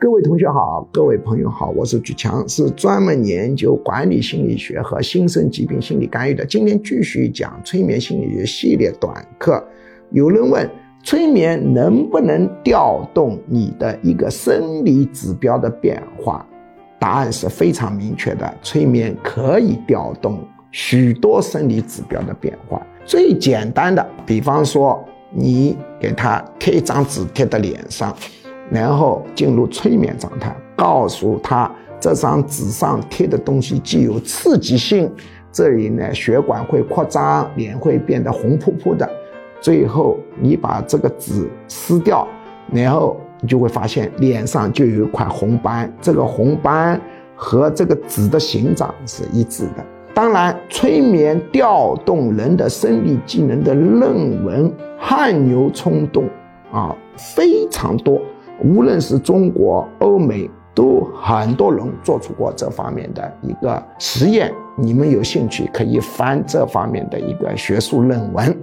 各位同学好，各位朋友好，我是举强，是专门研究管理心理学和新生疾病心理干预的。今天继续讲催眠心理学系列短课。有人问，催眠能不能调动你的一个生理指标的变化？答案是非常明确的，催眠可以调动许多生理指标的变化。最简单的，比方说，你给他贴一张纸贴在脸上。然后进入催眠状态，告诉他这张纸上贴的东西具有刺激性，这里呢血管会扩张，脸会变得红扑扑的。最后你把这个纸撕掉，然后你就会发现脸上就有一块红斑，这个红斑和这个纸的形状是一致的。当然，催眠调动人的生理机能的论文汗牛充栋啊，非常多。无论是中国、欧美，都很多人做出过这方面的一个实验。你们有兴趣可以翻这方面的一个学术论文。